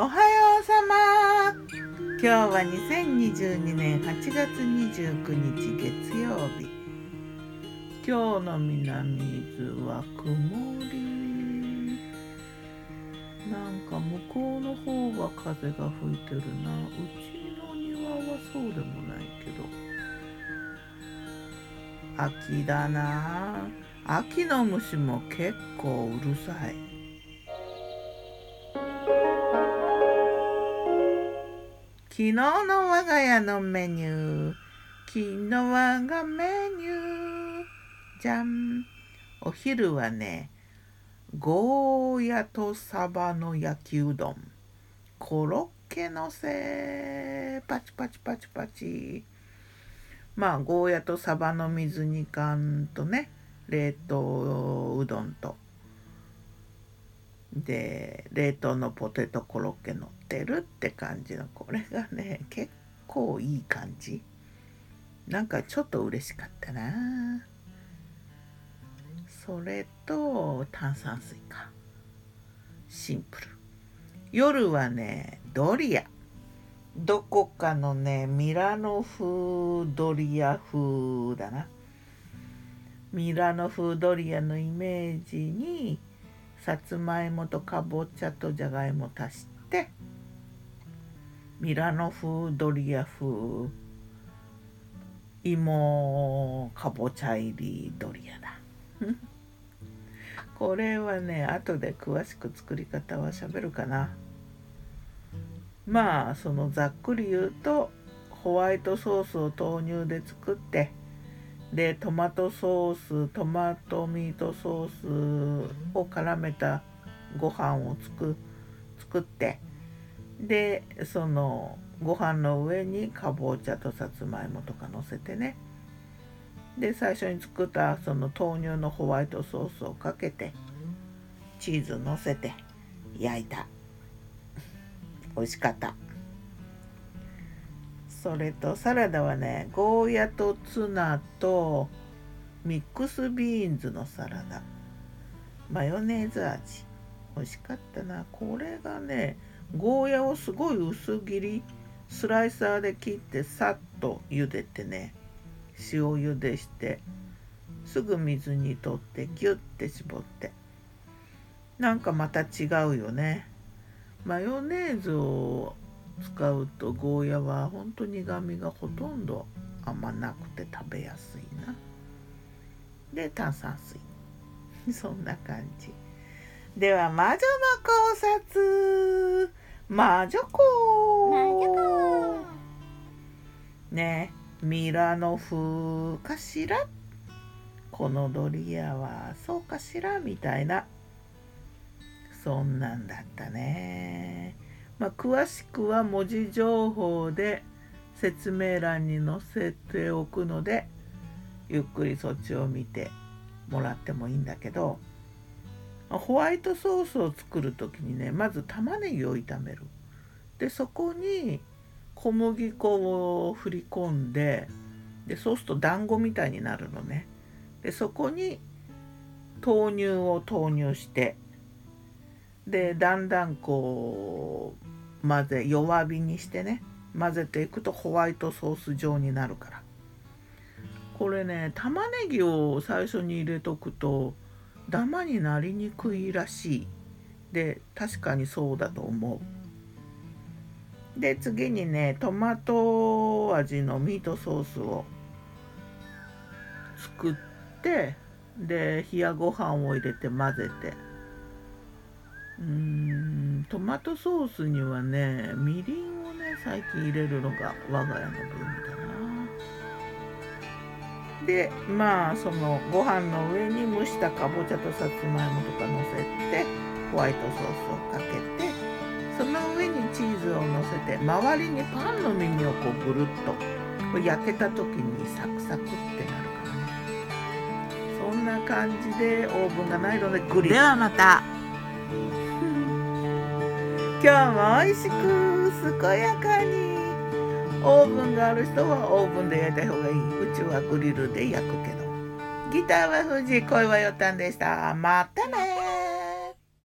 おはようさま。今日は2022年8月29日月曜日。今日の南伊豆は曇り。なんか向こうの方が風が吹いてるな。うちの庭はそうでもないけど。秋だな。秋の虫も結構うるさい。昨日の我が家のメニュー。昨日我がメニュー。じゃんお昼はねゴーヤとサバの焼きうどん。コロッケのせパチパチパチパチ。まあゴーヤとサバの水煮缶とね冷凍うどんと。で冷凍のポテトコロッケ乗ってるって感じのこれがね結構いい感じ。なんかちょっと嬉しかったな。それと炭酸水か。シンプル。夜はねドリア。どこかのねミラノ風ドリア風だな。ミラノ風ドリアのイメージにさつまいもとかぼちゃとじゃがいも足してミラノ風ドリア風芋かぼちゃ入りドリアだ。これはね後で詳しく作り方はしゃべるかな。まあそのざっくり言うとホワイトソースを豆乳で作ってでトマトソーストマトミートソースを絡めたご飯を作作ってでそのご飯の上にかぼちゃとさつまいもとかのせてね。で最初に作ったその豆乳のホワイトソースをかけてチーズのせて焼いた。美味しかった。それとサラダはねゴーヤとツナとミックスビーンズのサラダ。マヨネーズ味。美味しかったな。これがねゴーヤをすごい薄切りスライサーで切ってさっと茹でてね塩茹でしてすぐ水にとってギュッて絞って。なんかまた違うよね。マヨネーズを使うとゴーヤは本当に苦みがほとんどあんまなくて食べやすいな。で炭酸水。そんな感じ。では魔女の考察。魔女子。ねミラノ風かしら。このドリアはそうかしらみたいな。そんなんだったね。まあ、詳しくは文字情報で説明欄に載せておくのでゆっくりそっちを見てもらってもいいんだけどホワイトソースを作る時にねまず玉ねぎを炒める。でそこに小麦粉を振り込んででそうすると団子みたいになるのね。でそこに豆乳を投入してでだんだんこう混ぜ弱火にしてね混ぜていくとホワイトソース状になるから。これね玉ねぎを最初に入れとくとダマになりにくいらしい。で確かにそうだと思う。で次にねトマト味のミートソースを作ってで冷やご飯を入れて混ぜて。うん。トマトソースにはねみりんをね最近入れるのが我が家のブームだな。でまあそのご飯の上に蒸したかぼちゃとさつまいもとかのせてホワイトソースをかけてその上にチーズをのせて周りにパンの耳をこうぐるっと焼けた時にサクサクってなるからね。そんな感じでオーブンがないのでグリル。ではまた。今日も美味しく健やかに。オーブンがある人はオーブンで焼いた方がいい。うちはグリルで焼くけど。ギターは藤井恋はよったんでした。またね